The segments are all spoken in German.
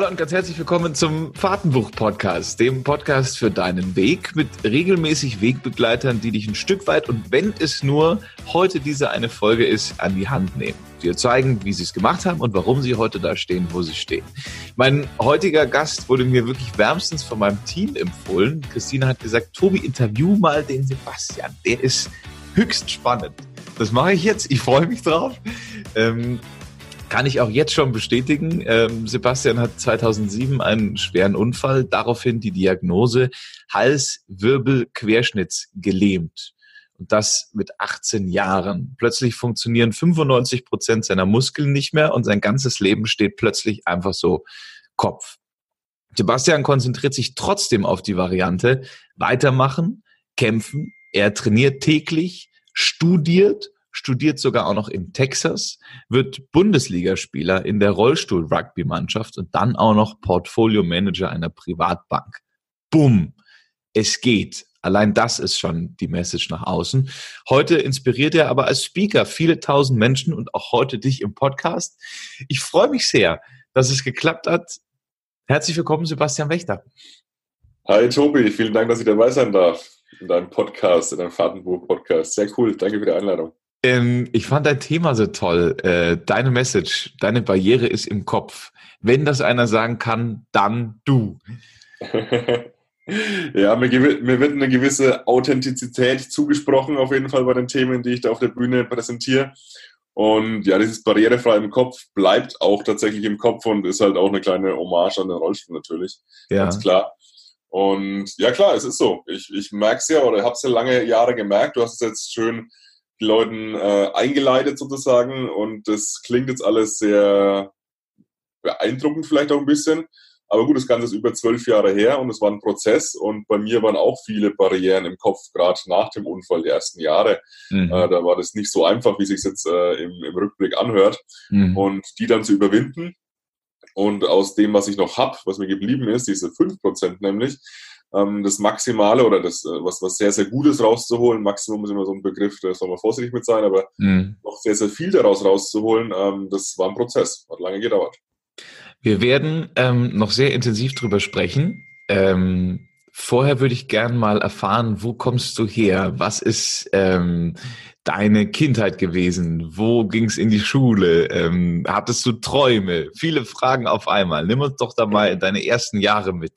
Hallo und ganz herzlich willkommen zum Fahrtenbuch-Podcast, dem Podcast für deinen Weg mit regelmäßig Wegbegleitern, die dich ein Stück weit und wenn es nur heute diese eine Folge ist, an die Hand nehmen. Dir zeigen, wie sie es gemacht haben und warum sie heute da stehen, wo sie stehen. Mein heutiger Gast wurde mir wirklich wärmstens von meinem Team empfohlen. Christina hat gesagt, Tobi, interview mal den Sebastian. Der ist höchst spannend. Das mache ich jetzt. Ich freue mich drauf. Ähm, kann ich auch jetzt schon bestätigen. Ähm, Sebastian hat 2007 einen schweren Unfall, daraufhin die Diagnose Hals-Wirbel-Querschnitts gelähmt. Und das mit 18 Jahren. Plötzlich funktionieren 95 Prozent seiner Muskeln nicht mehr und sein ganzes Leben steht plötzlich einfach so Kopf. Sebastian konzentriert sich trotzdem auf die Variante weitermachen, kämpfen. Er trainiert täglich, studiert studiert sogar auch noch in Texas, wird Bundesligaspieler in der Rollstuhl-Rugby-Mannschaft und dann auch noch Portfolio-Manager einer Privatbank. Bumm! Es geht. Allein das ist schon die Message nach außen. Heute inspiriert er aber als Speaker viele tausend Menschen und auch heute dich im Podcast. Ich freue mich sehr, dass es geklappt hat. Herzlich willkommen, Sebastian Wächter. Hi Tobi, vielen Dank, dass ich dabei sein darf in deinem Podcast, in deinem Fahrtenbuch-Podcast. Sehr cool, danke für die Einladung. Ähm, ich fand dein Thema so toll. Äh, deine Message, deine Barriere ist im Kopf. Wenn das einer sagen kann, dann du. ja, mir, mir, wird eine gewisse Authentizität zugesprochen, auf jeden Fall bei den Themen, die ich da auf der Bühne präsentiere. Und ja, dieses barrierefrei im Kopf bleibt auch tatsächlich im Kopf und ist halt auch eine kleine Hommage an den Rollstuhl natürlich. Ja. Ganz klar. Und ja, klar, es ist so. Ich, ich merke es ja oder habe es ja lange Jahre gemerkt. Du hast es jetzt schön Leuten äh, eingeleitet sozusagen und das klingt jetzt alles sehr beeindruckend vielleicht auch ein bisschen. Aber gut, das Ganze ist über zwölf Jahre her und es war ein Prozess und bei mir waren auch viele Barrieren im Kopf, gerade nach dem Unfall die ersten Jahre. Mhm. Äh, da war das nicht so einfach, wie sich jetzt äh, im, im, Rückblick anhört. Mhm. Und die dann zu überwinden und aus dem, was ich noch habe, was mir geblieben ist, diese fünf Prozent nämlich, ähm, das Maximale oder das, äh, was, was sehr, sehr Gutes rauszuholen. Maximum ist immer so ein Begriff, da soll man vorsichtig mit sein, aber mhm. noch sehr, sehr viel daraus rauszuholen, ähm, das war ein Prozess, hat lange gedauert. Wir werden ähm, noch sehr intensiv drüber sprechen. Ähm, vorher würde ich gern mal erfahren, wo kommst du her? Was ist ähm, deine Kindheit gewesen? Wo ging es in die Schule? Ähm, hattest du Träume? Viele Fragen auf einmal. Nimm uns doch da mal deine ersten Jahre mit.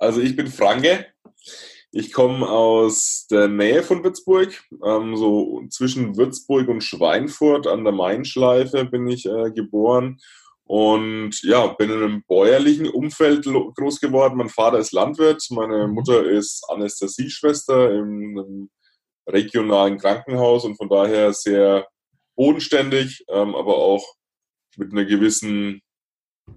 Also ich bin Franke. Ich komme aus der Nähe von Würzburg, ähm, so zwischen Würzburg und Schweinfurt an der Mainschleife bin ich äh, geboren und ja, bin in einem bäuerlichen Umfeld groß geworden. Mein Vater ist Landwirt, meine mhm. Mutter ist Anästhesieschwester im, im regionalen Krankenhaus und von daher sehr bodenständig, ähm, aber auch mit einer gewissen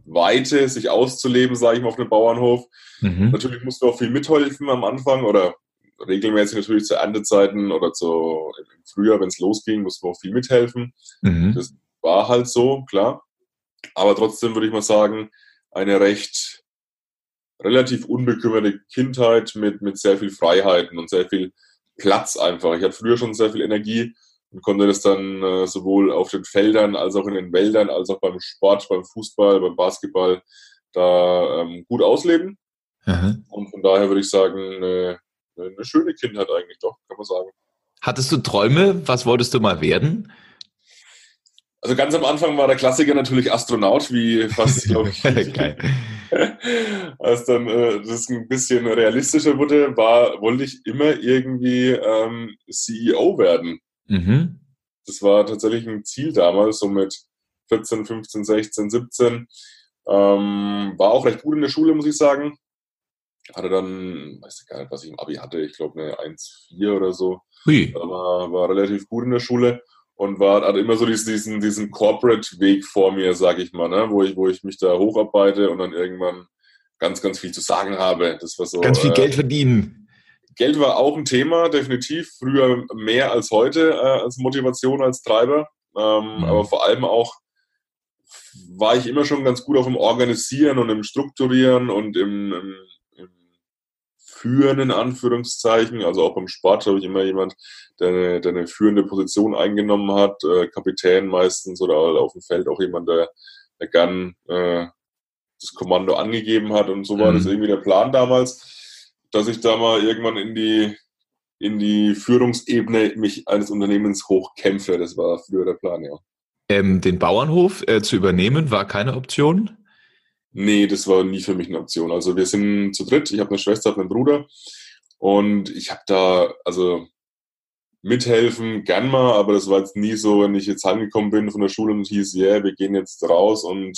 Weite, sich auszuleben, sage ich mal, auf dem Bauernhof. Mhm. Natürlich musst du auch viel mithelfen am Anfang oder regelmäßig natürlich zu Erntezeiten oder zu, im Frühjahr, wenn es losging, musst du auch viel mithelfen. Mhm. Das war halt so, klar. Aber trotzdem würde ich mal sagen, eine recht relativ unbekümmerte Kindheit mit, mit sehr viel Freiheiten und sehr viel Platz einfach. Ich hatte früher schon sehr viel Energie und konnte das dann äh, sowohl auf den Feldern als auch in den Wäldern, als auch beim Sport, beim Fußball, beim Basketball da ähm, gut ausleben. Aha. Und von daher würde ich sagen, eine, eine schöne Kindheit eigentlich doch, kann man sagen. Hattest du Träume? Was wolltest du mal werden? Also ganz am Anfang war der Klassiker natürlich Astronaut, wie fast, glaube ich. Als dann äh, das ein bisschen realistischer wurde, war, wollte ich immer irgendwie ähm, CEO werden. Mhm. Das war tatsächlich ein Ziel damals, so mit 14, 15, 16, 17. Ähm, war auch recht gut in der Schule, muss ich sagen. Hatte dann, weiß ich gar nicht, was ich im Abi hatte, ich glaube eine 1,4 oder so. Hui. War, war relativ gut in der Schule und war, hatte immer so diesen, diesen Corporate-Weg vor mir, sag ich mal, ne? wo, ich, wo ich mich da hocharbeite und dann irgendwann ganz, ganz viel zu sagen habe. Das war so. Ganz viel äh, Geld verdienen. Geld war auch ein Thema, definitiv. Früher mehr als heute äh, als Motivation, als Treiber. Ähm, mhm. Aber vor allem auch war ich immer schon ganz gut auf dem Organisieren und im Strukturieren und im, im, im Führen in Anführungszeichen. Also auch beim Sport habe ich immer jemand, der eine, der eine führende Position eingenommen hat, äh, Kapitän meistens oder auf dem Feld auch jemand, der, der gern äh, das Kommando angegeben hat. Und so war mhm. das irgendwie der Plan damals, dass ich da mal irgendwann in die, in die Führungsebene mich eines Unternehmens hochkämpfe. Das war früher der Plan, ja. Ähm, den Bauernhof äh, zu übernehmen war keine Option? Nee, das war nie für mich eine Option. Also wir sind zu dritt. Ich habe eine Schwester, habe einen Bruder. Und ich habe da, also mithelfen, gern mal, aber das war jetzt nie so, wenn ich jetzt heimgekommen bin von der Schule und hieß, ja, yeah, wir gehen jetzt raus und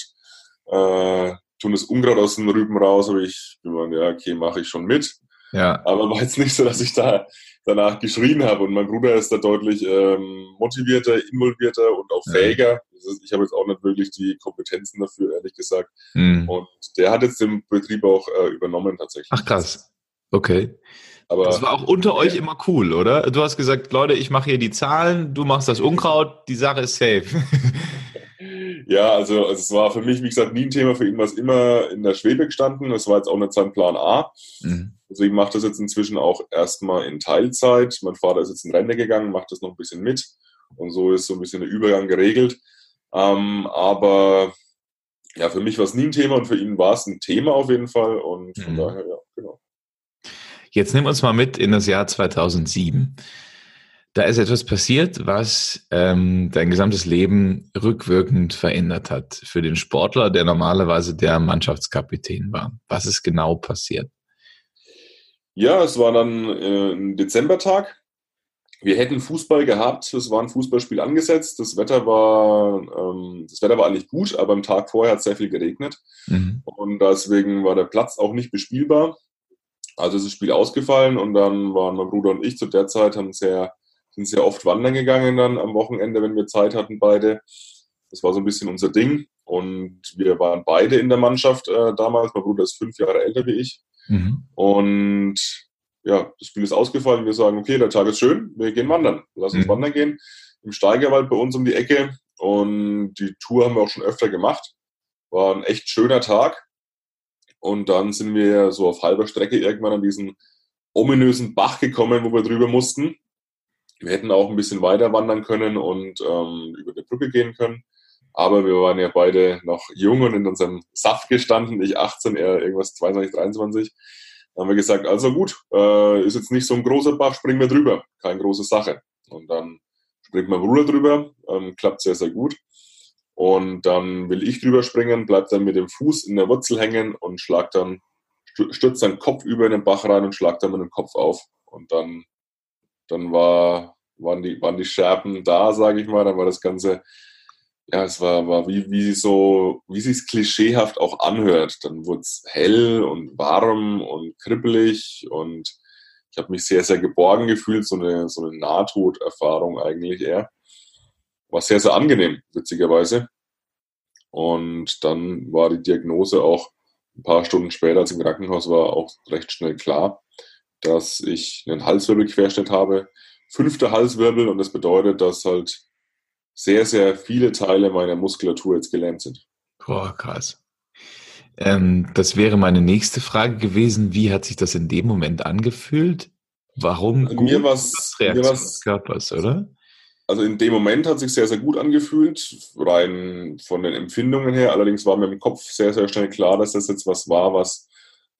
äh, tun das Unkraut aus den Rüben raus, aber ich gemeint, ja, okay, mache ich schon mit. Ja. Aber war jetzt nicht so, dass ich da danach geschrien habe. Und mein Bruder ist da deutlich ähm, motivierter, involvierter und auch fähiger. Ist, ich habe jetzt auch nicht wirklich die Kompetenzen dafür, ehrlich gesagt. Mhm. Und der hat jetzt den Betrieb auch äh, übernommen tatsächlich. Ach krass. Okay. Aber das war auch unter ja. euch immer cool, oder? Du hast gesagt, Leute, ich mache hier die Zahlen, du machst das Unkraut, die Sache ist safe. ja, also, also, es war für mich, wie gesagt, nie ein Thema. Für ihn war es immer in der Schwebe gestanden. Das war jetzt auch nicht sein Plan A. Mhm. Deswegen macht das jetzt inzwischen auch erstmal in Teilzeit. Mein Vater ist jetzt in Rente gegangen, macht das noch ein bisschen mit. Und so ist so ein bisschen der Übergang geregelt. Ähm, aber ja, für mich war es nie ein Thema und für ihn war es ein Thema auf jeden Fall. Und von mhm. daher, ja, genau. Jetzt nimm uns mal mit in das Jahr 2007. Da ist etwas passiert, was ähm, dein gesamtes Leben rückwirkend verändert hat für den Sportler, der normalerweise der Mannschaftskapitän war. Was ist genau passiert? Ja, es war dann äh, ein Dezembertag. Wir hätten Fußball gehabt, es war ein Fußballspiel angesetzt. Das Wetter war, ähm, das Wetter war eigentlich gut, aber am Tag vorher hat es sehr viel geregnet. Mhm. Und deswegen war der Platz auch nicht bespielbar. Also ist das Spiel ausgefallen und dann waren mein Bruder und ich zu der Zeit haben sehr, sind sehr oft wandern gegangen dann am Wochenende, wenn wir Zeit hatten, beide. Das war so ein bisschen unser Ding. Und wir waren beide in der Mannschaft äh, damals. Mein Bruder ist fünf Jahre älter wie ich. Mhm. Und ja, das Spiel ist ausgefallen. Wir sagen, okay, der Tag ist schön, wir gehen wandern. Lass uns mhm. wandern gehen. Im Steigerwald bei uns um die Ecke. Und die Tour haben wir auch schon öfter gemacht. War ein echt schöner Tag. Und dann sind wir so auf halber Strecke irgendwann an diesen ominösen Bach gekommen, wo wir drüber mussten. Wir hätten auch ein bisschen weiter wandern können und ähm, über die Brücke gehen können. Aber wir waren ja beide noch jung und in unserem Saft gestanden. Ich 18, er irgendwas 22, 23. Dann haben wir gesagt, also gut, äh, ist jetzt nicht so ein großer Bach, springen wir drüber. Keine große Sache. Und dann springt mein Bruder drüber, ähm, klappt sehr, sehr gut. Und dann will ich drüber springen, bleib dann mit dem Fuß in der Wurzel hängen und schlag dann, stürzt dann Kopf über den Bach rein und schlag dann mit dem Kopf auf. Und dann, dann war, waren, die, waren die Scherben da, sage ich mal. Dann war das Ganze, ja, es war, war wie, wie so, wie sich's klischeehaft auch anhört. Dann wurde es hell und warm und kribbelig und ich habe mich sehr, sehr geborgen gefühlt, so eine, so eine Nahtoderfahrung eigentlich eher war sehr, sehr angenehm, witzigerweise. Und dann war die Diagnose auch ein paar Stunden später, als ich im Krankenhaus war, auch recht schnell klar, dass ich einen Halswirbelquerschnitt habe, fünfter Halswirbel und das bedeutet, dass halt sehr, sehr viele Teile meiner Muskulatur jetzt gelähmt sind. Boah, krass. Ähm, das wäre meine nächste Frage gewesen. Wie hat sich das in dem Moment angefühlt? Warum? Mir was, mir was Körpers, oder? also in dem Moment hat sich sehr, sehr gut angefühlt, rein von den Empfindungen her. Allerdings war mir im Kopf sehr, sehr schnell klar, dass das jetzt was war, was,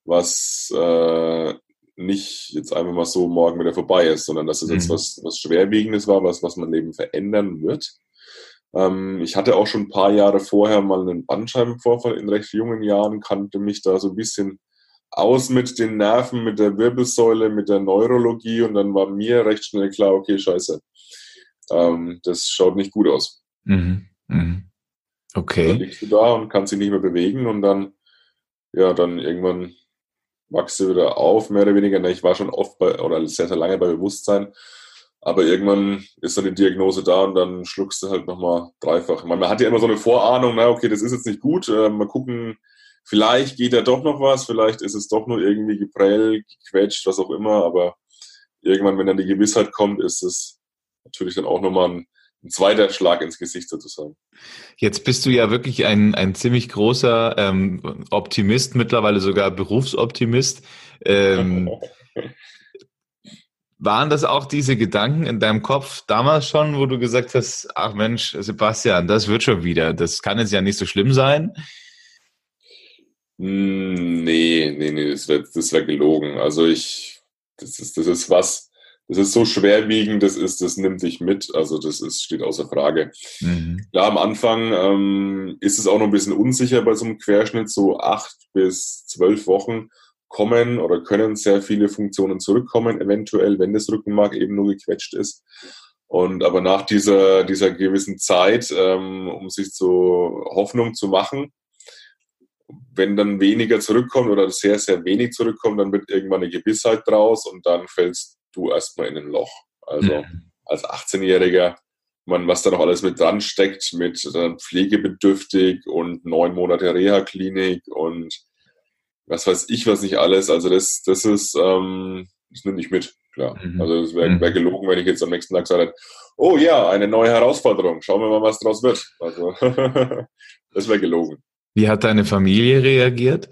was äh, nicht jetzt einfach mal so morgen wieder vorbei ist, sondern dass es mhm. jetzt was, was Schwerwiegendes war, was, was mein Leben verändern wird. Ähm, ich hatte auch schon ein paar Jahre vorher mal einen Bandscheibenvorfall in recht jungen Jahren, kannte mich da so ein bisschen aus mit den Nerven, mit der Wirbelsäule, mit der Neurologie und dann war mir recht schnell klar, okay, scheiße, ähm, das schaut nicht gut aus. Mhm. Mhm. Okay. Dann liegst du da und kannst dich nicht mehr bewegen und dann, ja, dann irgendwann wachst du wieder auf, mehr oder weniger. Ich war schon oft bei, oder sehr, sehr lange bei Bewusstsein, aber irgendwann ist dann die Diagnose da und dann schluckst du halt nochmal dreifach. Man, hat ja immer so eine Vorahnung, na okay, das ist jetzt nicht gut, äh, mal gucken, vielleicht geht da doch noch was, vielleicht ist es doch nur irgendwie geprellt, gequetscht, was auch immer, aber irgendwann, wenn dann die Gewissheit kommt, ist es natürlich dann auch nochmal ein, ein zweiter Schlag ins Gesicht sozusagen. Jetzt bist du ja wirklich ein, ein ziemlich großer ähm, Optimist, mittlerweile sogar Berufsoptimist. Ähm, waren das auch diese Gedanken in deinem Kopf damals schon, wo du gesagt hast, ach Mensch, Sebastian, das wird schon wieder, das kann jetzt ja nicht so schlimm sein? Hm, nee, nee, nee, das wäre das wär gelogen. Also ich, das ist, das ist was, das ist so schwerwiegend, das ist, das nimmt dich mit. Also das ist, steht außer Frage. Mhm. Klar, am Anfang ähm, ist es auch noch ein bisschen unsicher bei so einem Querschnitt, so acht bis zwölf Wochen kommen oder können sehr viele Funktionen zurückkommen, eventuell, wenn das Rückenmark eben nur gequetscht ist. Und aber nach dieser, dieser gewissen Zeit, ähm, um sich so Hoffnung zu machen, wenn dann weniger zurückkommt oder sehr, sehr wenig zurückkommt, dann wird irgendwann eine Gewissheit draus und dann fällst du erstmal in ein Loch. Also mhm. als 18-Jähriger, man, was da noch alles mit dran steckt, mit äh, pflegebedürftig und neun Monate Reha-Klinik und was weiß ich, was nicht alles. Also das, das ist, ähm, das nimmt nicht mit, klar. Mhm. Also es wäre wär mhm. gelogen, wenn ich jetzt am nächsten Tag sage, oh ja, eine neue Herausforderung, schauen wir mal, was draus wird. Also das wäre gelogen. Wie hat deine Familie reagiert?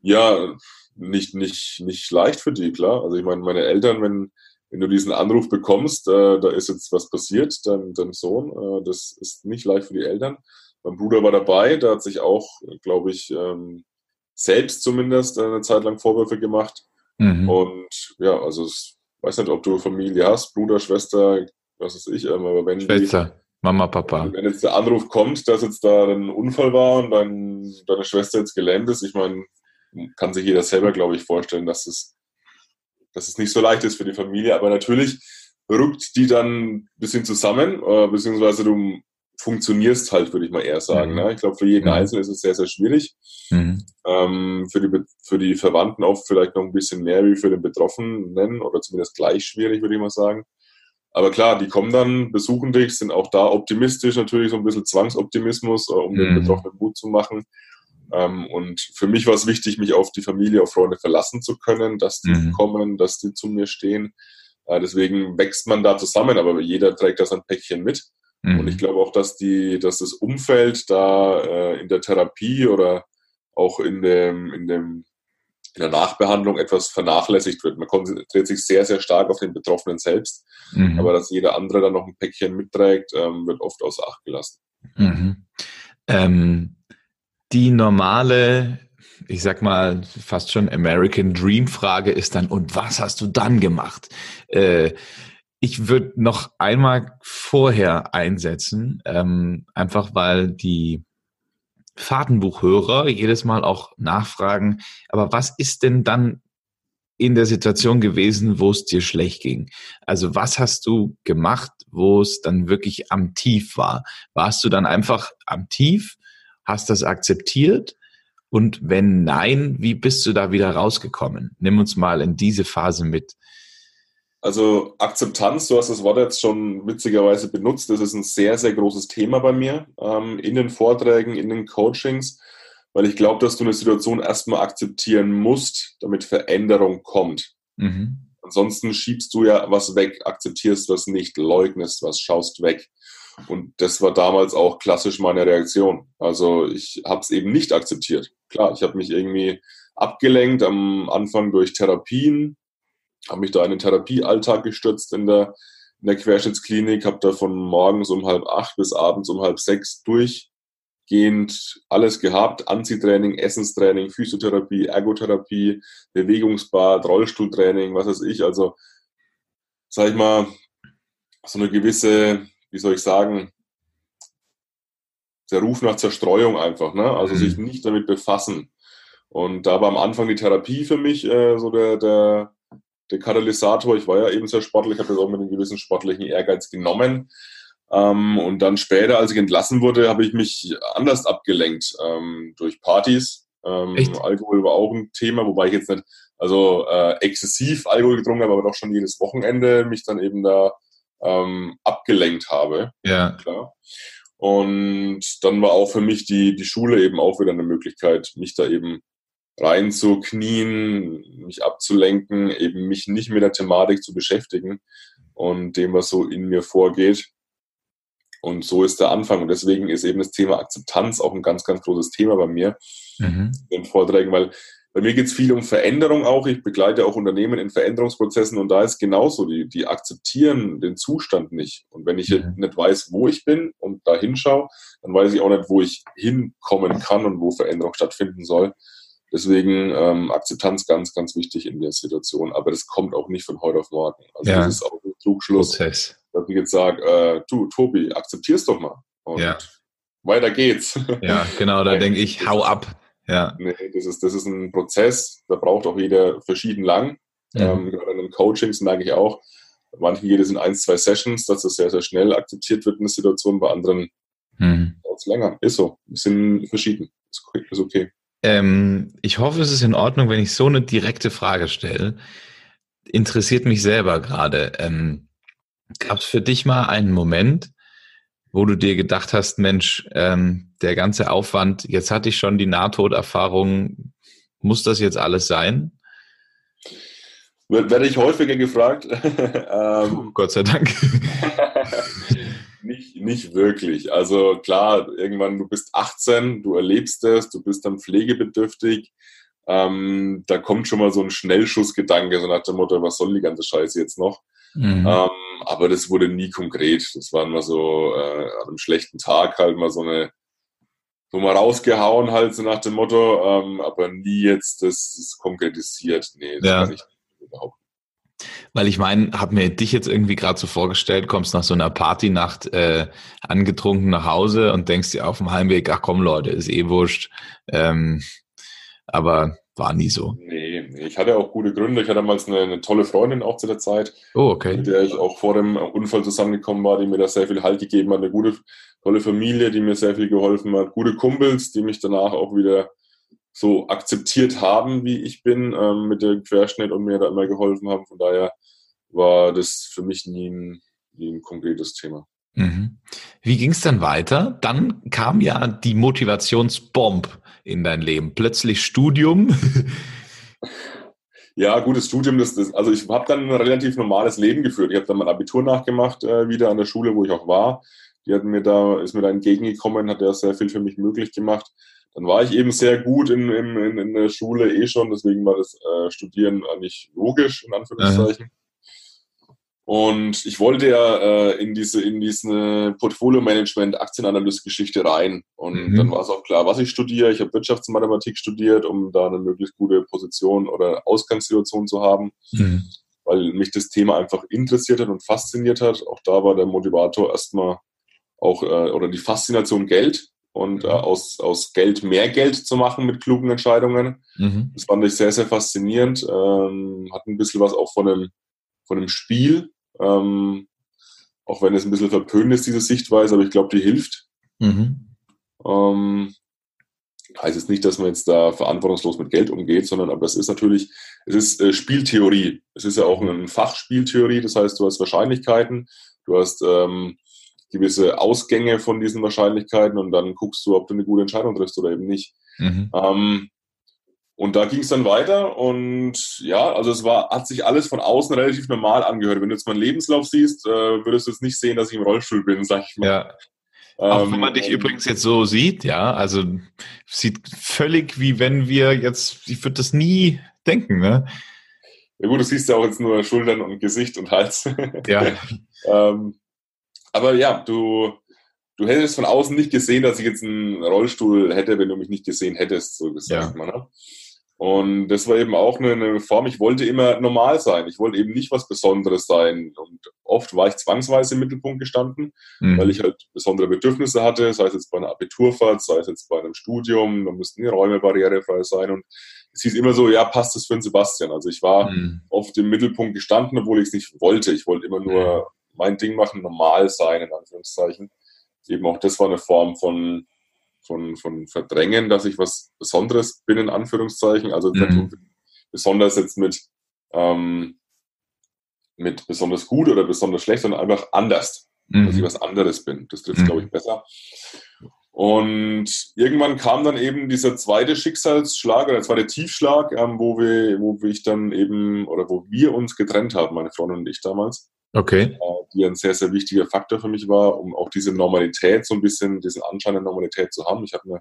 Ja, nicht, nicht, nicht leicht für die, klar. Also ich meine, meine Eltern, wenn, wenn du diesen Anruf bekommst, äh, da ist jetzt was passiert, dein, dein Sohn, äh, das ist nicht leicht für die Eltern. Mein Bruder war dabei, der hat sich auch, glaube ich, ähm, selbst zumindest eine Zeit lang Vorwürfe gemacht. Mhm. Und ja, also ich weiß nicht, ob du Familie hast, Bruder, Schwester, was weiß ich, ähm, aber wenn Schwester, die, Mama, Papa. Wenn jetzt der Anruf kommt, dass jetzt da ein Unfall war und dein, deine Schwester jetzt gelähmt ist, ich meine, kann sich jeder selber, glaube ich, vorstellen, dass es, dass es nicht so leicht ist für die Familie. Aber natürlich rückt die dann ein bisschen zusammen, äh, beziehungsweise du funktionierst halt, würde ich mal eher sagen. Mhm. Ne? Ich glaube, für jeden mhm. Einzelnen ist es sehr, sehr schwierig. Mhm. Ähm, für, die, für die Verwandten oft vielleicht noch ein bisschen mehr wie für den Betroffenen oder zumindest gleich schwierig, würde ich mal sagen. Aber klar, die kommen dann, besuchen dich, sind auch da optimistisch, natürlich so ein bisschen Zwangsoptimismus, äh, um den mhm. Betroffenen Mut zu machen. Ähm, und für mich war es wichtig, mich auf die Familie, auf Freunde verlassen zu können, dass die mhm. kommen, dass die zu mir stehen. Äh, deswegen wächst man da zusammen, aber jeder trägt das ein Päckchen mit. Mhm. Und ich glaube auch, dass die, dass das Umfeld da äh, in der Therapie oder auch in dem, in dem in der Nachbehandlung etwas vernachlässigt wird. Man konzentriert sich sehr, sehr stark auf den Betroffenen selbst, mhm. aber dass jeder andere dann noch ein Päckchen mitträgt, ähm, wird oft außer Acht gelassen. Mhm. Ähm, die normale, ich sag mal, fast schon American Dream Frage ist dann, und was hast du dann gemacht? Äh, ich würde noch einmal vorher einsetzen, ähm, einfach weil die Fahrtenbuchhörer jedes Mal auch nachfragen, aber was ist denn dann in der Situation gewesen, wo es dir schlecht ging? Also was hast du gemacht, wo es dann wirklich am Tief war? Warst du dann einfach am Tief Hast das akzeptiert? Und wenn nein, wie bist du da wieder rausgekommen? Nimm uns mal in diese Phase mit. Also Akzeptanz, du hast das Wort jetzt schon witzigerweise benutzt, das ist ein sehr, sehr großes Thema bei mir ähm, in den Vorträgen, in den Coachings, weil ich glaube, dass du eine Situation erstmal akzeptieren musst, damit Veränderung kommt. Mhm. Ansonsten schiebst du ja was weg, akzeptierst was nicht, leugnest was, schaust weg. Und das war damals auch klassisch meine Reaktion. Also ich habe es eben nicht akzeptiert. Klar, ich habe mich irgendwie abgelenkt am Anfang durch Therapien, habe mich da in den Therapiealltag gestürzt in der, in der Querschnittsklinik, habe da von morgens um halb acht bis abends um halb sechs durchgehend alles gehabt. Anziehtraining, Essenstraining, Physiotherapie, Ergotherapie, Bewegungsbad, Rollstuhltraining, was weiß ich. Also, sag ich mal, so eine gewisse wie soll ich sagen, der Ruf nach Zerstreuung einfach, ne? Also mhm. sich nicht damit befassen. Und da war am Anfang die Therapie für mich äh, so der, der, der Katalysator. Ich war ja eben sehr sportlich, habe das auch mit einem gewissen sportlichen Ehrgeiz genommen. Ähm, und dann später, als ich entlassen wurde, habe ich mich anders abgelenkt ähm, durch Partys. Ähm, Alkohol war auch ein Thema, wobei ich jetzt nicht also äh, exzessiv Alkohol getrunken habe, aber doch schon jedes Wochenende mich dann eben da ähm, abgelenkt habe. Ja. Klar. Und dann war auch für mich die, die Schule eben auch wieder eine Möglichkeit, mich da eben reinzuknien, mich abzulenken, eben mich nicht mit der Thematik zu beschäftigen und dem, was so in mir vorgeht. Und so ist der Anfang. Und deswegen ist eben das Thema Akzeptanz auch ein ganz, ganz großes Thema bei mir mhm. in den Vorträgen, weil bei mir geht es viel um Veränderung auch. Ich begleite auch Unternehmen in Veränderungsprozessen und da ist genauso, die, die akzeptieren den Zustand nicht. Und wenn ich mhm. nicht weiß, wo ich bin und da hinschaue, dann weiß ich auch nicht, wo ich hinkommen kann und wo Veränderung stattfinden soll. Deswegen ähm, Akzeptanz ganz, ganz wichtig in der Situation. Aber das kommt auch nicht von heute auf morgen. Also ja. das ist auch ein Trugschluss, Prozess. dass ich jetzt sage, äh, du, Tobi, akzeptier's doch mal. Und ja. weiter geht's. Ja, genau, da denke ich, hau ab. Ja. Nee, das ist, das ist ein Prozess, da braucht auch jeder verschieden lang. Ja. Ähm, gerade in den Coachings merke ich auch, manchen geht es in ein, zwei Sessions, dass das sehr, sehr schnell akzeptiert wird in der Situation, bei anderen mhm. dauert es länger. Ist so. Wir sind verschieden. Ist, ist okay. Ähm, ich hoffe, es ist in Ordnung, wenn ich so eine direkte Frage stelle. Interessiert mich selber gerade. Ähm, Gab es für dich mal einen Moment, wo du dir gedacht hast, Mensch, ähm, der ganze Aufwand, jetzt hatte ich schon die Nahtoderfahrung, muss das jetzt alles sein? Werde ich häufiger gefragt. ähm, Gott sei Dank. nicht, nicht wirklich. Also klar, irgendwann, du bist 18, du erlebst es, du bist dann pflegebedürftig. Ähm, da kommt schon mal so ein Schnellschussgedanke, so nach dem Motto, was soll die ganze Scheiße jetzt noch? Mhm. Ähm, aber das wurde nie konkret. Das war mal so äh, an einem schlechten Tag halt mal so eine, so mal rausgehauen halt so nach dem Motto, ähm, aber nie jetzt das, das konkretisiert. Nee, das ja. kann ich überhaupt weil ich meine, habe mir dich jetzt irgendwie gerade so vorgestellt, kommst nach so einer Partynacht äh, angetrunken nach Hause und denkst dir auf dem Heimweg, ach komm Leute, ist eh wurscht. Ähm, aber war nie so. Nee, ich hatte auch gute Gründe. Ich hatte damals eine, eine, tolle Freundin auch zu der Zeit, oh, okay. mit der ich auch vor dem Unfall zusammengekommen war, die mir da sehr viel Halt gegeben hat. Eine gute, tolle Familie, die mir sehr viel geholfen hat. Gute Kumpels, die mich danach auch wieder so akzeptiert haben, wie ich bin, ähm, mit dem Querschnitt und mir da immer geholfen haben. Von daher war das für mich nie ein, nie ein konkretes Thema. Mhm. Wie ging es dann weiter? Dann kam ja die Motivationsbomb in dein Leben. Plötzlich Studium. Ja, gutes Studium. Das, das, also ich habe dann ein relativ normales Leben geführt. Ich habe dann mein Abitur nachgemacht, äh, wieder an der Schule, wo ich auch war. Die hat mir da, ist mir da entgegengekommen, hat ja sehr viel für mich möglich gemacht dann war ich eben sehr gut in, in, in der Schule eh schon, deswegen war das äh, Studieren eigentlich logisch, in Anführungszeichen. Aha. Und ich wollte ja äh, in diese, in diese Portfolio-Management, Aktienanalyst-Geschichte rein. Und mhm. dann war es auch klar, was ich studiere. Ich habe Wirtschaftsmathematik studiert, um da eine möglichst gute Position oder Ausgangssituation zu haben, mhm. weil mich das Thema einfach interessiert hat und fasziniert hat. Auch da war der Motivator erstmal auch, äh, oder die Faszination Geld und äh, mhm. aus, aus Geld mehr Geld zu machen mit klugen Entscheidungen. Mhm. Das fand ich sehr, sehr faszinierend. Ähm, hat ein bisschen was auch von einem, von einem Spiel, ähm, auch wenn es ein bisschen verpönt ist, diese Sichtweise, aber ich glaube, die hilft. Mhm. Ähm, heißt jetzt nicht, dass man jetzt da verantwortungslos mit Geld umgeht, sondern aber es ist natürlich, es ist äh, Spieltheorie. Es ist ja auch ein Fach Spieltheorie, das heißt, du hast Wahrscheinlichkeiten, du hast ähm, gewisse Ausgänge von diesen Wahrscheinlichkeiten und dann guckst du, ob du eine gute Entscheidung triffst oder eben nicht. Mhm. Ähm, und da ging es dann weiter und ja, also es war, hat sich alles von außen relativ normal angehört. Wenn du jetzt meinen Lebenslauf siehst, äh, würdest du jetzt nicht sehen, dass ich im Rollstuhl bin, sag ich mal. Ja. Auch wenn man ähm, dich übrigens jetzt so sieht, ja, also sieht völlig wie wenn wir jetzt, ich würde das nie denken, ne? Ja gut, du siehst ja auch jetzt nur Schultern und Gesicht und Hals. Ja. ähm, aber ja, du, du hättest von außen nicht gesehen, dass ich jetzt einen Rollstuhl hätte, wenn du mich nicht gesehen hättest, so gesagt. Ja. Ne? Und das war eben auch eine, eine, Form, ich wollte immer normal sein. Ich wollte eben nicht was Besonderes sein. Und oft war ich zwangsweise im Mittelpunkt gestanden, mhm. weil ich halt besondere Bedürfnisse hatte, sei es jetzt bei einer Abiturfahrt, sei es jetzt bei einem Studium, da mussten die Räume barrierefrei sein. Und es hieß immer so, ja, passt das für den Sebastian. Also ich war mhm. oft im Mittelpunkt gestanden, obwohl ich es nicht wollte. Ich wollte immer nur mhm mein Ding machen, normal sein, in Anführungszeichen. Eben auch das war eine Form von, von, von Verdrängen, dass ich was Besonderes bin, in Anführungszeichen. Also mhm. besonders jetzt mit, ähm, mit besonders gut oder besonders schlecht, sondern einfach anders. Mhm. Dass ich was anderes bin. Das trifft, mhm. glaube ich, besser. Und irgendwann kam dann eben dieser zweite Schicksalsschlag oder der zweite Tiefschlag, ähm, wo wir, wo ich dann eben oder wo wir uns getrennt haben, meine Freundin und ich damals. Okay. Äh, die ein sehr, sehr wichtiger Faktor für mich war, um auch diese Normalität so ein bisschen, diesen Anschein der Normalität zu haben. Ich habe eine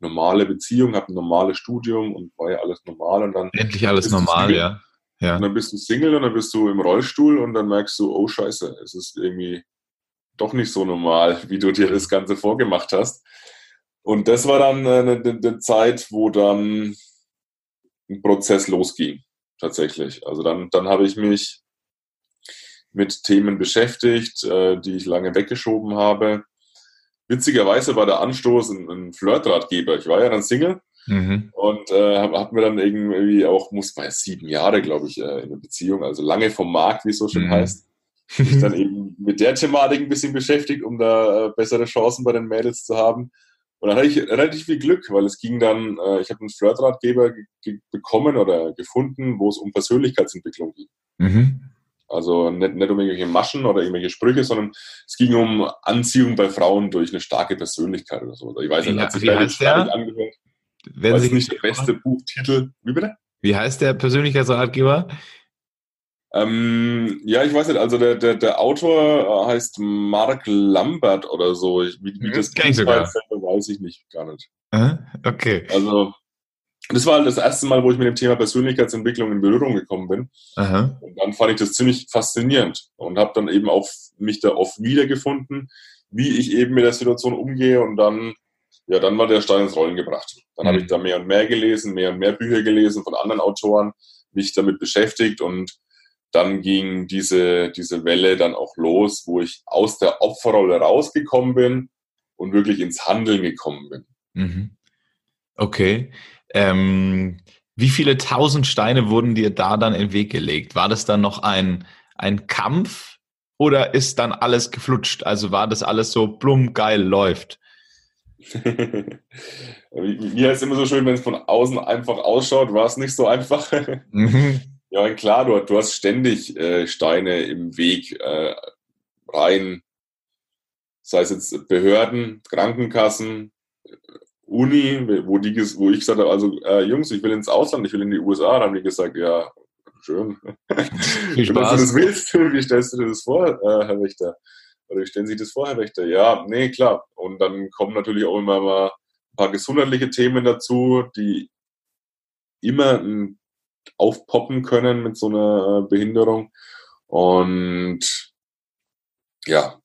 normale Beziehung, habe ein normales Studium und war ja alles normal und dann. Endlich alles normal, ja. ja. Und dann bist du Single und dann bist du im Rollstuhl und dann merkst du, oh Scheiße, es ist irgendwie doch nicht so normal, wie du dir das Ganze vorgemacht hast. Und das war dann eine, eine Zeit, wo dann ein Prozess losging, tatsächlich. Also dann, dann habe ich mich mit Themen beschäftigt, äh, die ich lange weggeschoben habe. Witzigerweise war der Anstoß ein, ein Flirtratgeber. Ich war ja dann Single mhm. und äh, habe hab mir dann irgendwie auch, muss man ja sieben Jahre, glaube ich, äh, in einer Beziehung, also lange vom Markt, wie es so schön mhm. heißt, mich dann eben mit der Thematik ein bisschen beschäftigt, um da äh, bessere Chancen bei den Mädels zu haben. Und dann hatte ich relativ viel Glück, weil es ging dann, äh, ich habe einen Flirtratgeber bekommen oder gefunden, wo es um Persönlichkeitsentwicklung ging. Mhm. Also nicht, nicht um irgendwelche Maschen oder irgendwelche Sprüche, sondern es ging um Anziehung bei Frauen durch eine starke Persönlichkeit oder so. Ich weiß nicht, hat sich wie heißt der? angehört. Wenn weiß nicht der beste Buchtitel. Wie bitte? Wie heißt der Persönlichkeitsratgeber? Ähm, ja, ich weiß nicht, also der, der, der Autor äh, heißt Mark Lambert oder so. Ich, wie, wie mhm, das sogar. weiß ich nicht, gar nicht. Okay. Also das war halt das erste Mal, wo ich mit dem Thema Persönlichkeitsentwicklung in Berührung gekommen bin. Aha. Und dann fand ich das ziemlich faszinierend und habe dann eben auch mich da oft wiedergefunden, wie ich eben mit der Situation umgehe und dann, ja, dann war der Stein ins Rollen gebracht. Dann mhm. habe ich da mehr und mehr gelesen, mehr und mehr Bücher gelesen von anderen Autoren, mich damit beschäftigt und dann ging diese, diese Welle dann auch los, wo ich aus der Opferrolle rausgekommen bin und wirklich ins Handeln gekommen bin. Mhm. Okay. Ähm, wie viele tausend Steine wurden dir da dann in den Weg gelegt? War das dann noch ein, ein Kampf oder ist dann alles geflutscht? Also war das alles so blum geil läuft? Mir ist immer so schön, wenn es von außen einfach ausschaut, war es nicht so einfach. Mhm. Ja, klar, du, du hast ständig äh, Steine im Weg äh, rein, sei es jetzt Behörden, Krankenkassen, Uni, wo, die, wo ich gesagt habe, also äh, Jungs, ich will ins Ausland, ich will in die USA, dann haben die gesagt, ja, schön. Viel Spaß. Wenn du das willst, wie stellst du dir das vor, äh, Herr Wächter? Oder wie stellen Sie das vor, Herr Wächter? Ja, nee, klar. Und dann kommen natürlich auch immer mal ein paar gesundheitliche Themen dazu, die immer aufpoppen können mit so einer äh, Behinderung. Und ja,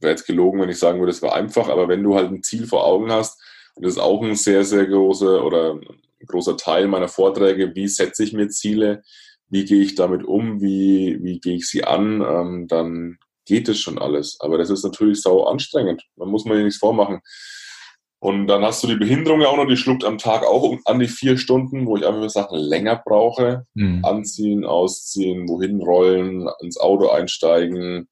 wäre jetzt gelogen, wenn ich sagen würde, es war einfach, aber wenn du halt ein Ziel vor Augen hast, und das ist auch ein sehr, sehr großer oder großer Teil meiner Vorträge. Wie setze ich mir Ziele? Wie gehe ich damit um? Wie, wie gehe ich sie an? Ähm, dann geht es schon alles. Aber das ist natürlich sau anstrengend. Da muss man ja nichts vormachen. Und dann hast du die Behinderung ja auch noch, die schluckt am Tag auch an die vier Stunden, wo ich einfach Sachen länger brauche. Mhm. Anziehen, ausziehen, wohin rollen, ins Auto einsteigen.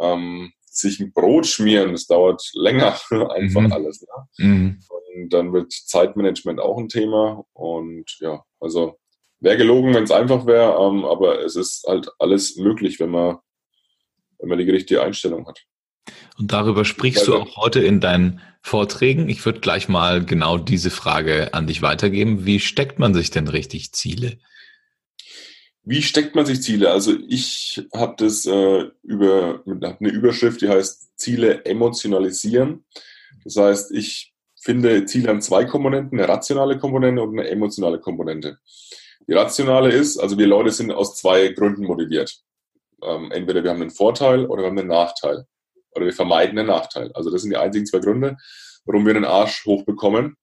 Ähm, sich ein Brot schmieren, das dauert länger, einfach mhm. alles. Ne? Mhm. Und dann wird Zeitmanagement auch ein Thema. Und ja, also wäre gelogen, wenn es einfach wäre, ähm, aber es ist halt alles möglich, wenn man, wenn man die richtige Einstellung hat. Und darüber sprichst du auch heute in deinen Vorträgen. Ich würde gleich mal genau diese Frage an dich weitergeben. Wie steckt man sich denn richtig Ziele? Wie steckt man sich Ziele? Also ich habe das äh, über hab eine Überschrift, die heißt Ziele emotionalisieren. Das heißt, ich finde Ziele an zwei Komponenten, eine rationale Komponente und eine emotionale Komponente. Die rationale ist, also wir Leute sind aus zwei Gründen motiviert. Ähm, entweder wir haben einen Vorteil oder wir haben einen Nachteil. Oder wir vermeiden einen Nachteil. Also das sind die einzigen zwei Gründe, warum wir einen Arsch hochbekommen.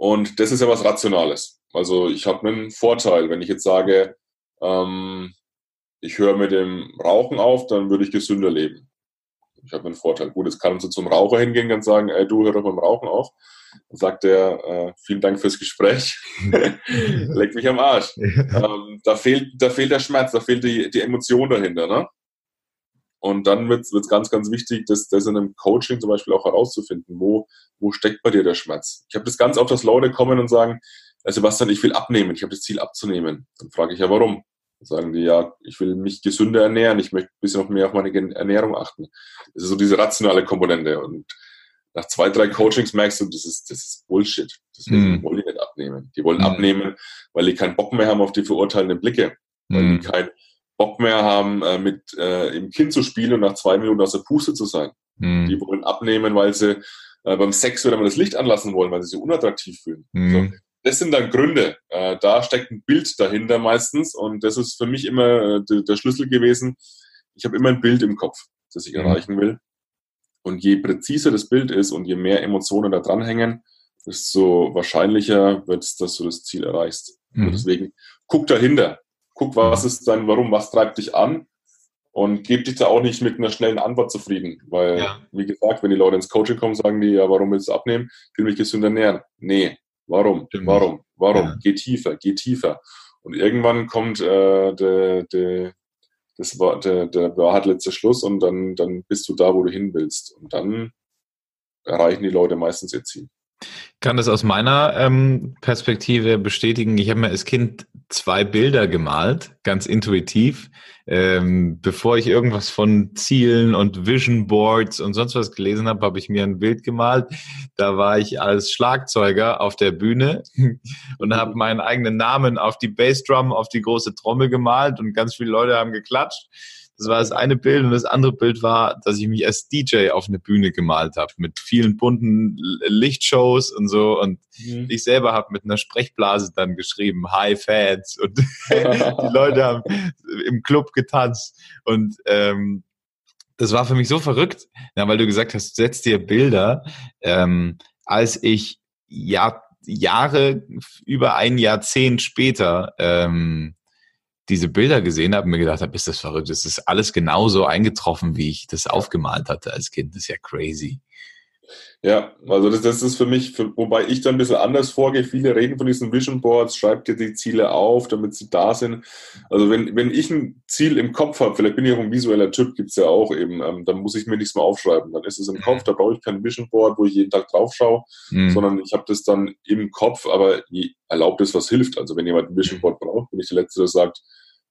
Und das ist ja was Rationales. Also ich habe einen Vorteil, wenn ich jetzt sage, ähm, ich höre mit dem Rauchen auf, dann würde ich gesünder leben. Ich habe einen Vorteil. Gut, jetzt kann man zum Raucher hingehen und sagen, ey, du hör doch beim Rauchen auf. Dann sagt er, äh, vielen Dank fürs Gespräch. Leck mich am Arsch. ähm, da, fehlt, da fehlt der Schmerz, da fehlt die, die Emotion dahinter. Ne? Und dann wird es ganz, ganz wichtig, das, das in einem Coaching zum Beispiel auch herauszufinden, wo, wo steckt bei dir der Schmerz. Ich habe das ganz oft, dass Leute kommen und sagen, also Sebastian, ich will abnehmen, ich habe das Ziel abzunehmen. Dann frage ich ja, warum? Dann sagen die, ja, ich will mich gesünder ernähren, ich möchte ein bisschen noch mehr auf meine Ernährung achten. Das ist so diese rationale Komponente. Und nach zwei, drei Coachings merkst du, das ist, das ist Bullshit. Deswegen mm. wollen die nicht abnehmen. Die wollen mm. abnehmen, weil die keinen Bock mehr haben auf die verurteilenden Blicke. Weil mm. die keinen Bock mehr haben, äh, mit äh, im Kind zu spielen und nach zwei Minuten aus der Puste zu sein. Mm. Die wollen abnehmen, weil sie äh, beim Sex wieder mal das Licht anlassen wollen, weil sie sich unattraktiv fühlen. Mhm. So. Das sind dann Gründe. Äh, da steckt ein Bild dahinter meistens und das ist für mich immer äh, der, der Schlüssel gewesen. Ich habe immer ein Bild im Kopf, das ich mhm. erreichen will. Und je präziser das Bild ist und je mehr Emotionen da dranhängen, desto wahrscheinlicher wird es, dass du das Ziel erreichst. Mhm. deswegen guck dahinter. Guck, was ist dein Warum, was treibt dich an und gib dich da auch nicht mit einer schnellen Antwort zufrieden. Weil, ja. wie gesagt, wenn die Leute ins Coaching kommen, sagen die, ja, warum willst du abnehmen? Ich will mich gesünder ernähren. Nee, warum? Stimmt. Warum? Warum? Ja. Geh tiefer, geh tiefer. Und irgendwann kommt äh, der, der, das war der, der Wahrheit letzter Schluss und dann, dann bist du da, wo du hin willst. Und dann erreichen die Leute meistens ihr Ziel kann das aus meiner ähm, Perspektive bestätigen. Ich habe mir als Kind zwei Bilder gemalt, ganz intuitiv. Ähm, bevor ich irgendwas von Zielen und Vision Boards und sonst was gelesen habe, habe ich mir ein Bild gemalt. Da war ich als Schlagzeuger auf der Bühne und habe meinen eigenen Namen auf die Bassdrum, auf die große Trommel gemalt und ganz viele Leute haben geklatscht. Das war das eine Bild und das andere Bild war, dass ich mich als DJ auf eine Bühne gemalt habe mit vielen bunten Lichtshows und so und mhm. ich selber habe mit einer Sprechblase dann geschrieben Hi Fans und die Leute haben im Club getanzt und ähm, das war für mich so verrückt, ja, weil du gesagt hast, setz dir Bilder. Ähm, als ich Jahr, Jahre, über ein Jahrzehnt später ähm, diese Bilder gesehen habe und mir gedacht habe, ist das verrückt. Es ist alles genauso eingetroffen, wie ich das aufgemalt hatte als Kind. Das ist ja crazy. Ja, also das, das ist für mich, für, wobei ich da ein bisschen anders vorgehe. Viele reden von diesen Vision Boards, schreibt dir die Ziele auf, damit sie da sind. Also wenn, wenn ich ein Ziel im Kopf habe, vielleicht bin ich auch ein visueller Typ, gibt's ja auch eben, ähm, dann muss ich mir nichts mehr aufschreiben. Dann ist es im mhm. Kopf, da brauche ich kein Vision Board, wo ich jeden Tag drauf schaue, mhm. sondern ich habe das dann im Kopf, aber erlaubt es, was hilft. Also wenn jemand ein Vision mhm. Board braucht, bin ich der Letzte, der sagt,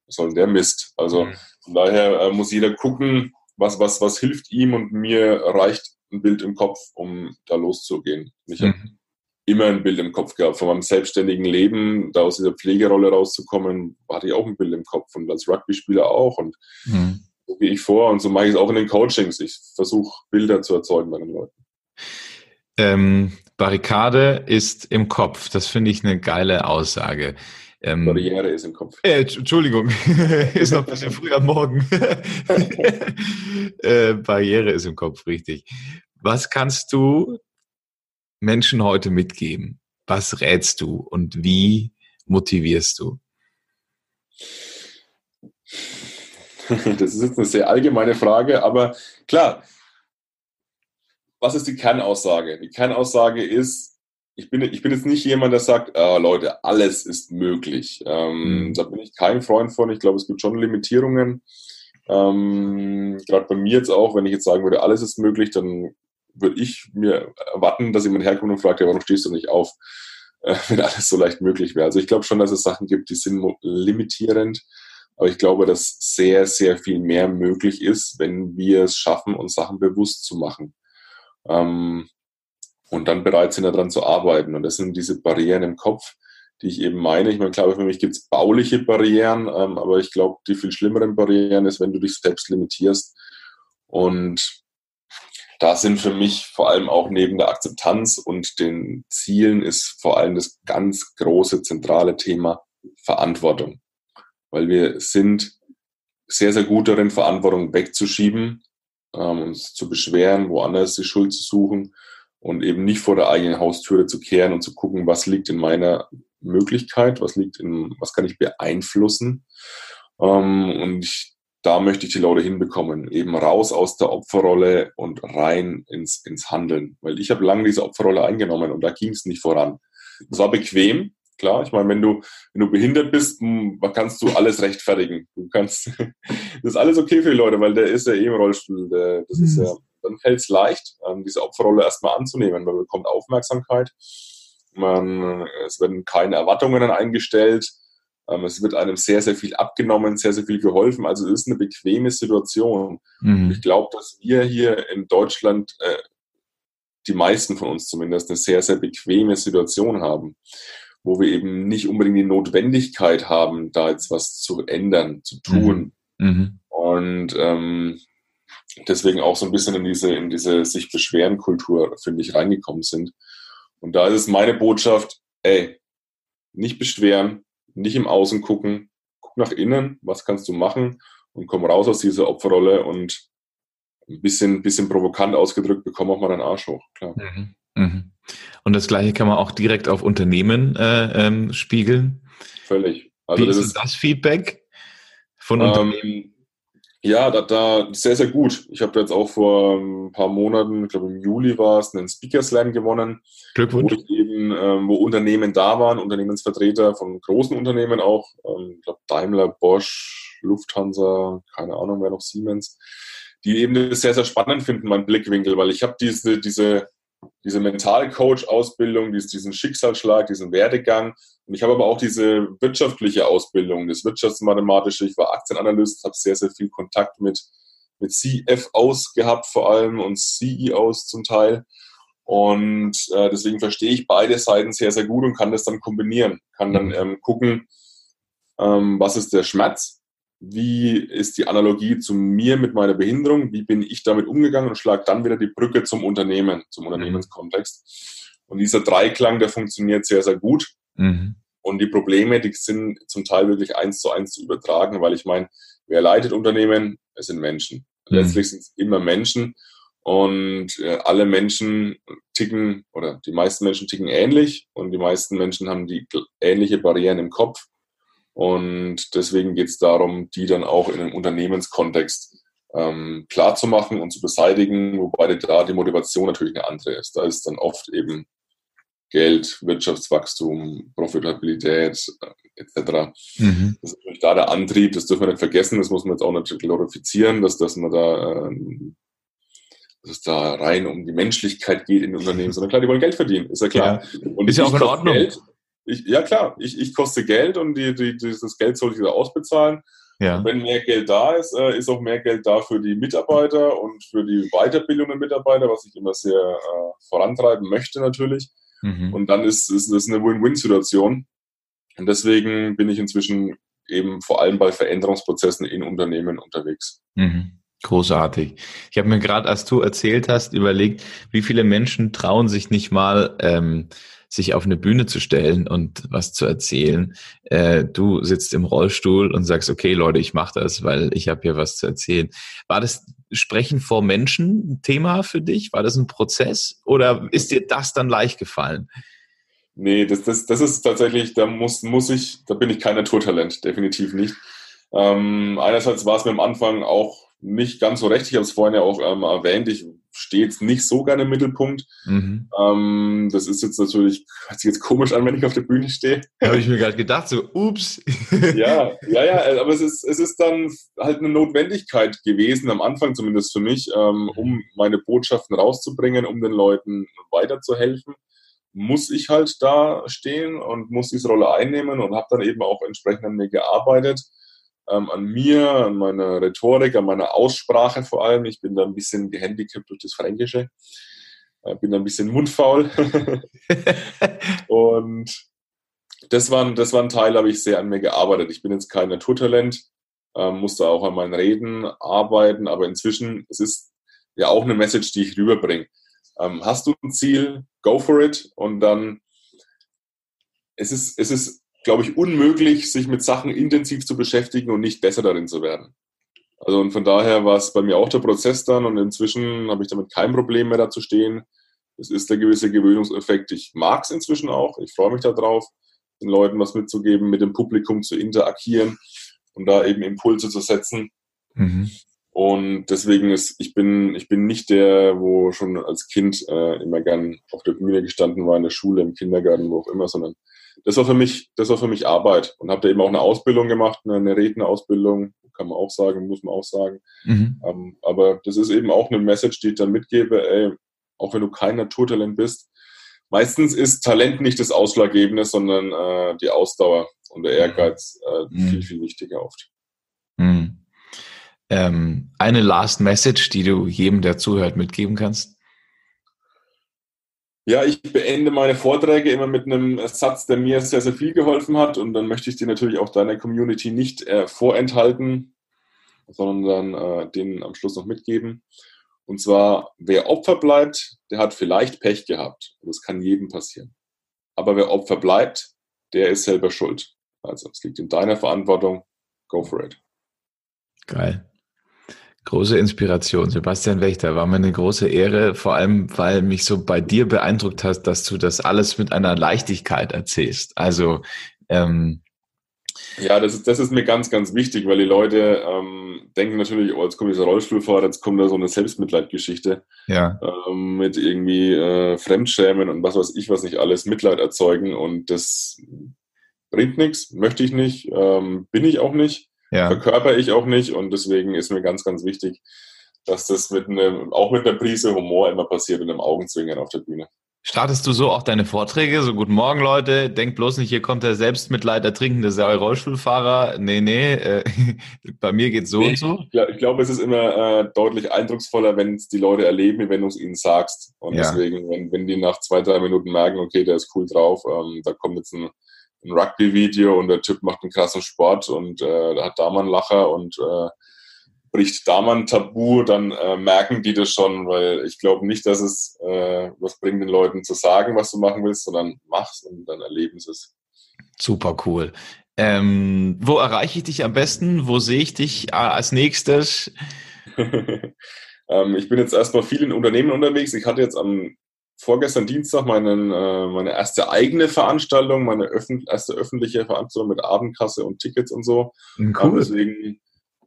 was soll denn der Mist? Also mhm. von daher äh, muss jeder gucken, was, was, was hilft ihm und mir reicht ein Bild im Kopf, um da loszugehen. Ich mhm. habe immer ein Bild im Kopf gehabt. Von meinem selbstständigen Leben, da aus dieser Pflegerolle rauszukommen, hatte ich auch ein Bild im Kopf und als Rugby-Spieler auch. Und mhm. so gehe ich vor und so mache ich es auch in den Coachings. Ich versuche Bilder zu erzeugen bei den Leuten. Ähm, Barrikade ist im Kopf. Das finde ich eine geile Aussage. Ähm, Barriere ist im Kopf. Äh, Entschuldigung, ist noch ein bisschen früh am Morgen. äh, Barriere ist im Kopf, richtig. Was kannst du Menschen heute mitgeben? Was rätst du und wie motivierst du? Das ist jetzt eine sehr allgemeine Frage, aber klar, was ist die Kernaussage? Die Kernaussage ist, ich bin, ich bin jetzt nicht jemand, der sagt, äh, Leute, alles ist möglich. Ähm, mhm. Da bin ich kein Freund von. Ich glaube, es gibt schon Limitierungen. Ähm, Gerade bei mir jetzt auch, wenn ich jetzt sagen würde, alles ist möglich, dann würde ich mir erwarten, dass jemand herkommt und fragt, ja, warum stehst du nicht auf, äh, wenn alles so leicht möglich wäre. Also ich glaube schon, dass es Sachen gibt, die sind limitierend. Aber ich glaube, dass sehr, sehr viel mehr möglich ist, wenn wir es schaffen, uns Sachen bewusst zu machen. Ähm, und dann bereit sind, daran zu arbeiten. Und das sind diese Barrieren im Kopf, die ich eben meine. Ich meine, klar, für mich gibt es bauliche Barrieren, ähm, aber ich glaube, die viel schlimmeren Barrieren ist, wenn du dich selbst limitierst. Und da sind für mich vor allem auch neben der Akzeptanz und den Zielen ist vor allem das ganz große zentrale Thema Verantwortung. Weil wir sind sehr, sehr gut darin, Verantwortung wegzuschieben, ähm, uns zu beschweren, woanders die Schuld zu suchen und eben nicht vor der eigenen Haustüre zu kehren und zu gucken, was liegt in meiner Möglichkeit, was liegt in, was kann ich beeinflussen. Ähm, und ich, da möchte ich die Leute hinbekommen, eben raus aus der Opferrolle und rein ins, ins Handeln. Weil ich habe lange diese Opferrolle eingenommen und da ging es nicht voran. Es war bequem, klar. Ich meine, wenn du, wenn du behindert bist, hm, kannst du alles rechtfertigen. Du kannst, das ist alles okay für die Leute, weil der ist ja eh im Rollstuhl. Der, das ist ja dann fällt es leicht, ähm, diese Opferrolle erstmal anzunehmen, man bekommt Aufmerksamkeit, man, es werden keine Erwartungen eingestellt, ähm, es wird einem sehr, sehr viel abgenommen, sehr, sehr viel geholfen. Also es ist eine bequeme Situation. Mhm. Ich glaube, dass wir hier in Deutschland, äh, die meisten von uns zumindest, eine sehr, sehr bequeme Situation haben, wo wir eben nicht unbedingt die Notwendigkeit haben, da jetzt was zu ändern, zu tun. Mhm. Mhm. Und ähm, deswegen auch so ein bisschen in diese, in diese sich beschweren Kultur, finde ich, reingekommen sind. Und da ist es meine Botschaft, ey, nicht beschweren, nicht im Außen gucken, guck nach innen, was kannst du machen und komm raus aus dieser Opferrolle und ein bisschen, bisschen provokant ausgedrückt, bekomm auch mal deinen Arsch hoch, klar. Mhm. Mhm. Und das Gleiche kann man auch direkt auf Unternehmen äh, ähm, spiegeln. Völlig. Also Wie das ist das Feedback von ähm, Unternehmen? Ja, da, da sehr, sehr gut. Ich habe jetzt auch vor ein paar Monaten, ich glaube im Juli war es, einen Speaker Slam gewonnen. Glückwunsch. Wo, eben, ähm, wo Unternehmen da waren, Unternehmensvertreter von großen Unternehmen auch. Ähm, ich glaube Daimler, Bosch, Lufthansa, keine Ahnung, wer noch Siemens. Die eben das sehr, sehr spannend finden, mein Blickwinkel, weil ich habe diese, diese diese Mentalcoach-Ausbildung, diesen Schicksalsschlag, diesen Werdegang. Und ich habe aber auch diese wirtschaftliche Ausbildung, das Wirtschaftsmathematische. Ich war Aktienanalyst, habe sehr, sehr viel Kontakt mit, mit CFOs gehabt vor allem und CEOs zum Teil. Und äh, deswegen verstehe ich beide Seiten sehr, sehr gut und kann das dann kombinieren. Kann dann ähm, gucken, ähm, was ist der Schmerz, wie ist die Analogie zu mir mit meiner Behinderung, wie bin ich damit umgegangen und schlage dann wieder die Brücke zum Unternehmen, zum mhm. Unternehmenskontext. Und dieser Dreiklang, der funktioniert sehr, sehr gut. Mhm. Und die Probleme, die sind zum Teil wirklich eins zu eins zu übertragen, weil ich meine, wer leitet Unternehmen? Es sind Menschen. Mhm. Letztlich sind es immer Menschen und äh, alle Menschen ticken oder die meisten Menschen ticken ähnlich und die meisten Menschen haben die ähnliche Barrieren im Kopf und deswegen geht es darum, die dann auch in einem Unternehmenskontext ähm, klar zu machen und zu beseitigen, wobei da die Motivation natürlich eine andere ist. Da ist dann oft eben Geld, Wirtschaftswachstum, Profitabilität äh, etc. Mhm. Das ist natürlich da der Antrieb, das dürfen wir nicht vergessen, das muss man jetzt auch nicht glorifizieren, dass, dass man da äh, dass es da rein um die Menschlichkeit geht in den Unternehmen, sondern klar, die wollen Geld verdienen, ist ja klar. Ja. Und ist ja auch in Ordnung. Geld, ich, ja klar, ich, ich koste Geld und die, die, dieses Geld soll ich wieder ausbezahlen. Ja. Wenn mehr Geld da ist, äh, ist auch mehr Geld da für die Mitarbeiter und für die Weiterbildung der Mitarbeiter, was ich immer sehr äh, vorantreiben möchte natürlich. Mhm. Und dann ist, ist das eine Win-Win-Situation. Und deswegen bin ich inzwischen eben vor allem bei Veränderungsprozessen in Unternehmen unterwegs. Mhm. Großartig. Ich habe mir gerade, als du erzählt hast, überlegt, wie viele Menschen trauen sich nicht mal ähm, sich auf eine Bühne zu stellen und was zu erzählen. Äh, du sitzt im Rollstuhl und sagst, okay, Leute, ich mache das, weil ich habe hier was zu erzählen. War das Sprechen vor Menschen ein Thema für dich? War das ein Prozess oder ist dir das dann leicht gefallen? Nee, das, das, das ist tatsächlich, da muss, muss ich, da bin ich kein Naturtalent, definitiv nicht. Ähm, einerseits war es mir am Anfang auch nicht ganz so recht. Ich habe es vorhin ja auch ähm, erwähnt. Ich stehe jetzt nicht so gerne im Mittelpunkt. Mhm. Ähm, das ist jetzt natürlich, hört sich jetzt komisch an, wenn ich auf der Bühne stehe. Habe ich mir gerade gedacht, so, ups. ja, ja, ja, aber es ist, es ist dann halt eine Notwendigkeit gewesen, am Anfang zumindest für mich, ähm, um meine Botschaften rauszubringen, um den Leuten weiterzuhelfen muss ich halt da stehen und muss diese Rolle einnehmen und habe dann eben auch entsprechend an mir gearbeitet ähm, an mir, an meiner Rhetorik, an meiner Aussprache vor allem. Ich bin da ein bisschen gehandicapt durch das Fränkische. Äh, bin da ein bisschen mundfaul. und das war, das war ein Teil, habe ich sehr an mir gearbeitet. Ich bin jetzt kein Naturtalent, ähm, musste auch an meinen Reden arbeiten, aber inzwischen, es ist ja auch eine Message, die ich rüberbringe. Ähm, hast du ein Ziel, go for it und dann es ist, es ist glaube ich, unmöglich, sich mit Sachen intensiv zu beschäftigen und nicht besser darin zu werden. Also und von daher war es bei mir auch der Prozess dann und inzwischen habe ich damit kein Problem mehr da zu stehen. Es ist der gewisse Gewöhnungseffekt. Ich mag es inzwischen auch. Ich freue mich darauf, den Leuten was mitzugeben, mit dem Publikum zu interagieren und da eben Impulse zu setzen. Mhm. Und deswegen ist, ich bin, ich bin nicht der, wo schon als Kind äh, immer gern auf der Bühne gestanden war, in der Schule, im Kindergarten, wo auch immer, sondern das war für mich, das war für mich Arbeit und habe da eben auch eine Ausbildung gemacht, eine Rednerausbildung, kann man auch sagen, muss man auch sagen. Mhm. Ähm, aber das ist eben auch eine Message, die ich dann mitgebe, ey, auch wenn du kein Naturtalent bist, meistens ist Talent nicht das Ausschlaggebende, sondern äh, die Ausdauer und der Ehrgeiz äh, mhm. viel, viel wichtiger oft. Mhm. Ähm, eine Last Message, die du jedem, der zuhört, mitgeben kannst? Ja, ich beende meine Vorträge immer mit einem Satz, der mir sehr, sehr viel geholfen hat. Und dann möchte ich dir natürlich auch deiner Community nicht äh, vorenthalten. sondern äh, denen am Schluss noch mitgeben. Und zwar, wer Opfer bleibt, der hat vielleicht Pech gehabt. Das kann jedem passieren. Aber wer Opfer bleibt, der ist selber schuld. Also es liegt in deiner Verantwortung. Go for it. Geil. Große Inspiration. Sebastian Wächter, war mir eine große Ehre, vor allem, weil mich so bei dir beeindruckt hast, dass du das alles mit einer Leichtigkeit erzählst. Also, ähm, ja, das ist, das ist mir ganz, ganz wichtig, weil die Leute ähm, denken natürlich, oh, jetzt kommt dieser Rollstuhlfahrer, jetzt kommt da so eine Selbstmitleidgeschichte ja. ähm, mit irgendwie äh, Fremdschämen und was weiß ich, was nicht alles, Mitleid erzeugen und das bringt nichts, möchte ich nicht, ähm, bin ich auch nicht, ja. verkörper ich auch nicht und deswegen ist mir ganz, ganz wichtig, dass das mit einem, auch mit einer Prise Humor immer passiert und einem Augenzwinkern auf der Bühne. Startest du so auch deine Vorträge? So, guten Morgen, Leute. Denkt bloß nicht, hier kommt der Selbstmitleid ertrinkende Rollstuhlfahrer. Nee, nee, äh, bei mir geht's so nee, und so. Ich, glaube, es ist immer äh, deutlich eindrucksvoller, wenn es die Leute erleben, wenn du es ihnen sagst. Und ja. deswegen, wenn, wenn die nach zwei, drei Minuten merken, okay, der ist cool drauf, ähm, da kommt jetzt ein, ein Rugby-Video und der Typ macht einen krassen Sport und äh, hat da mal einen Lacher und äh, bricht da mal ein Tabu, dann äh, merken die das schon, weil ich glaube nicht, dass es äh, was bringt, den Leuten zu sagen, was du machen willst, sondern mach's und dann erleben sie es. Super cool. Ähm, wo erreiche ich dich am besten? Wo sehe ich dich äh, als nächstes? ähm, ich bin jetzt erstmal viel in Unternehmen unterwegs. Ich hatte jetzt am vorgestern Dienstag meinen, äh, meine erste eigene Veranstaltung, meine öffn erste öffentliche Veranstaltung mit Abendkasse und Tickets und so. Cool. Ähm, deswegen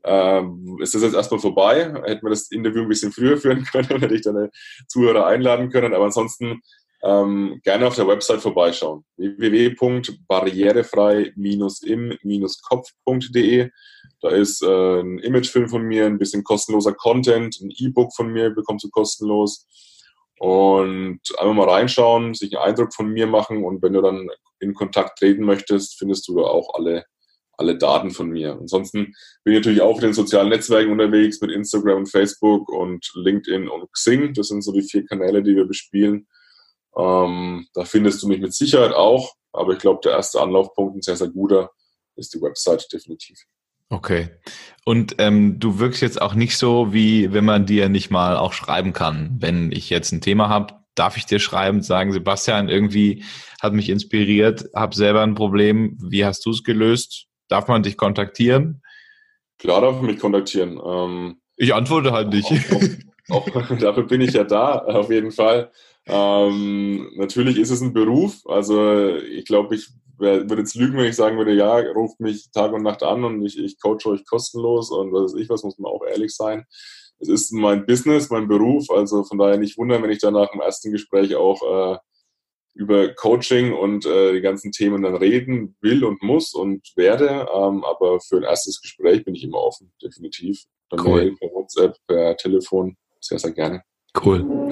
ähm, ist das jetzt erstmal vorbei. Hätten wir das Interview ein bisschen früher führen können, hätte ich deine Zuhörer einladen können. Aber ansonsten ähm, gerne auf der Website vorbeischauen. www.barrierefrei-im-kopf.de Da ist äh, ein Imagefilm von mir, ein bisschen kostenloser Content, ein E-Book von mir bekommst du kostenlos. Und einfach mal reinschauen, sich einen Eindruck von mir machen und wenn du dann in Kontakt treten möchtest, findest du da auch alle alle Daten von mir. Ansonsten bin ich natürlich auch in den sozialen Netzwerken unterwegs mit Instagram und Facebook und LinkedIn und Xing. Das sind so die vier Kanäle, die wir bespielen. Ähm, da findest du mich mit Sicherheit auch, aber ich glaube, der erste Anlaufpunkt, ein sehr, sehr guter, ist die Website definitiv. Okay. Und ähm, du wirkst jetzt auch nicht so, wie wenn man dir nicht mal auch schreiben kann. Wenn ich jetzt ein Thema habe, darf ich dir schreiben, sagen, Sebastian, irgendwie hat mich inspiriert, habe selber ein Problem, wie hast du es gelöst? Darf man dich kontaktieren? Klar darf man mich kontaktieren. Ähm, ich antworte halt nicht. Auch, auch, auch, dafür bin ich ja da, auf jeden Fall. Ähm, natürlich ist es ein Beruf. Also ich glaube, ich würde jetzt lügen, wenn ich sagen würde, ja, ruft mich Tag und Nacht an und ich, ich coache euch kostenlos und was weiß ich, was muss man auch ehrlich sein. Es ist mein Business, mein Beruf, also von daher nicht wundern, wenn ich dann nach dem ersten Gespräch auch äh, über Coaching und äh, die ganzen Themen dann reden will und muss und werde. Ähm, aber für ein erstes Gespräch bin ich immer offen, definitiv. Per cool. Mail, per WhatsApp, per Telefon, sehr, sehr gerne. Cool.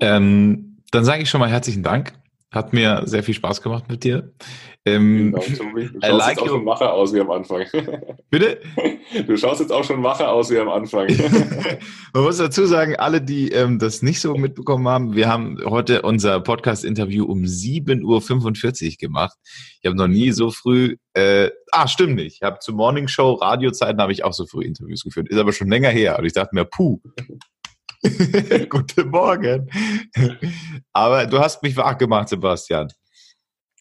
Ähm, dann sage ich schon mal herzlichen Dank. Hat mir sehr viel Spaß gemacht mit dir. Ähm, genau, Tobi. Du schaust like jetzt auch schon wacher aus wie am Anfang. Bitte? Du schaust jetzt auch schon wacher aus wie am Anfang. Man muss dazu sagen, alle, die ähm, das nicht so mitbekommen haben, wir haben heute unser Podcast-Interview um 7.45 Uhr gemacht. Ich habe noch nie so früh, äh, ah, stimmt nicht. Ich habe zur Morning Show, Radiozeiten habe ich auch so früh Interviews geführt. Ist aber schon länger her. Und ich dachte mir, puh, Guten Morgen. Aber du hast mich wach gemacht, Sebastian.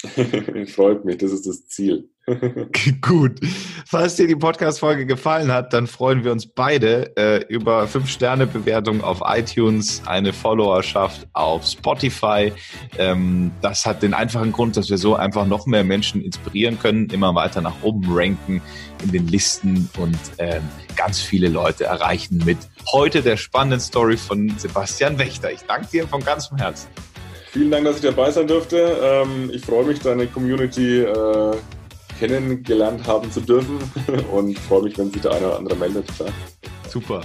Freut mich, das ist das Ziel. Gut. Falls dir die Podcast-Folge gefallen hat, dann freuen wir uns beide äh, über 5-Sterne-Bewertungen auf iTunes, eine Followerschaft auf Spotify. Ähm, das hat den einfachen Grund, dass wir so einfach noch mehr Menschen inspirieren können, immer weiter nach oben ranken in den Listen und ähm, ganz viele Leute erreichen mit heute der spannenden Story von Sebastian Wächter. Ich danke dir von ganzem Herzen. Vielen Dank, dass ich dabei sein durfte. Ähm, ich freue mich, deine Community äh, kennengelernt haben zu dürfen und freue mich, wenn sich der eine oder andere meldet. Super.